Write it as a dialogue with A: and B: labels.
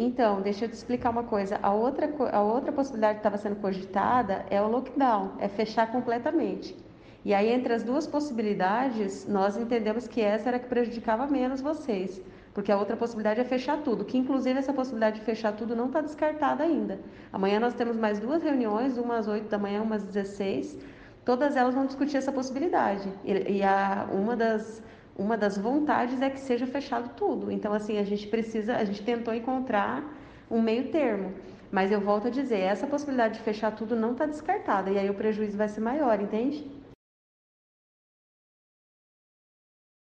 A: Então, deixa eu te explicar uma coisa. A outra, a outra possibilidade que estava sendo cogitada é o lockdown, é fechar completamente. E aí, entre as duas possibilidades, nós entendemos que essa era que prejudicava menos vocês, porque a outra possibilidade é fechar tudo, que inclusive essa possibilidade de fechar tudo não está descartada ainda. Amanhã nós temos mais duas reuniões, uma às 8 da manhã, uma às 16. Todas elas vão discutir essa possibilidade. E, e a, uma das uma das vontades é que seja fechado tudo. Então, assim, a gente precisa, a gente tentou encontrar um meio termo. Mas eu volto a dizer, essa possibilidade de fechar tudo não está descartada. E aí o prejuízo vai ser maior, entende?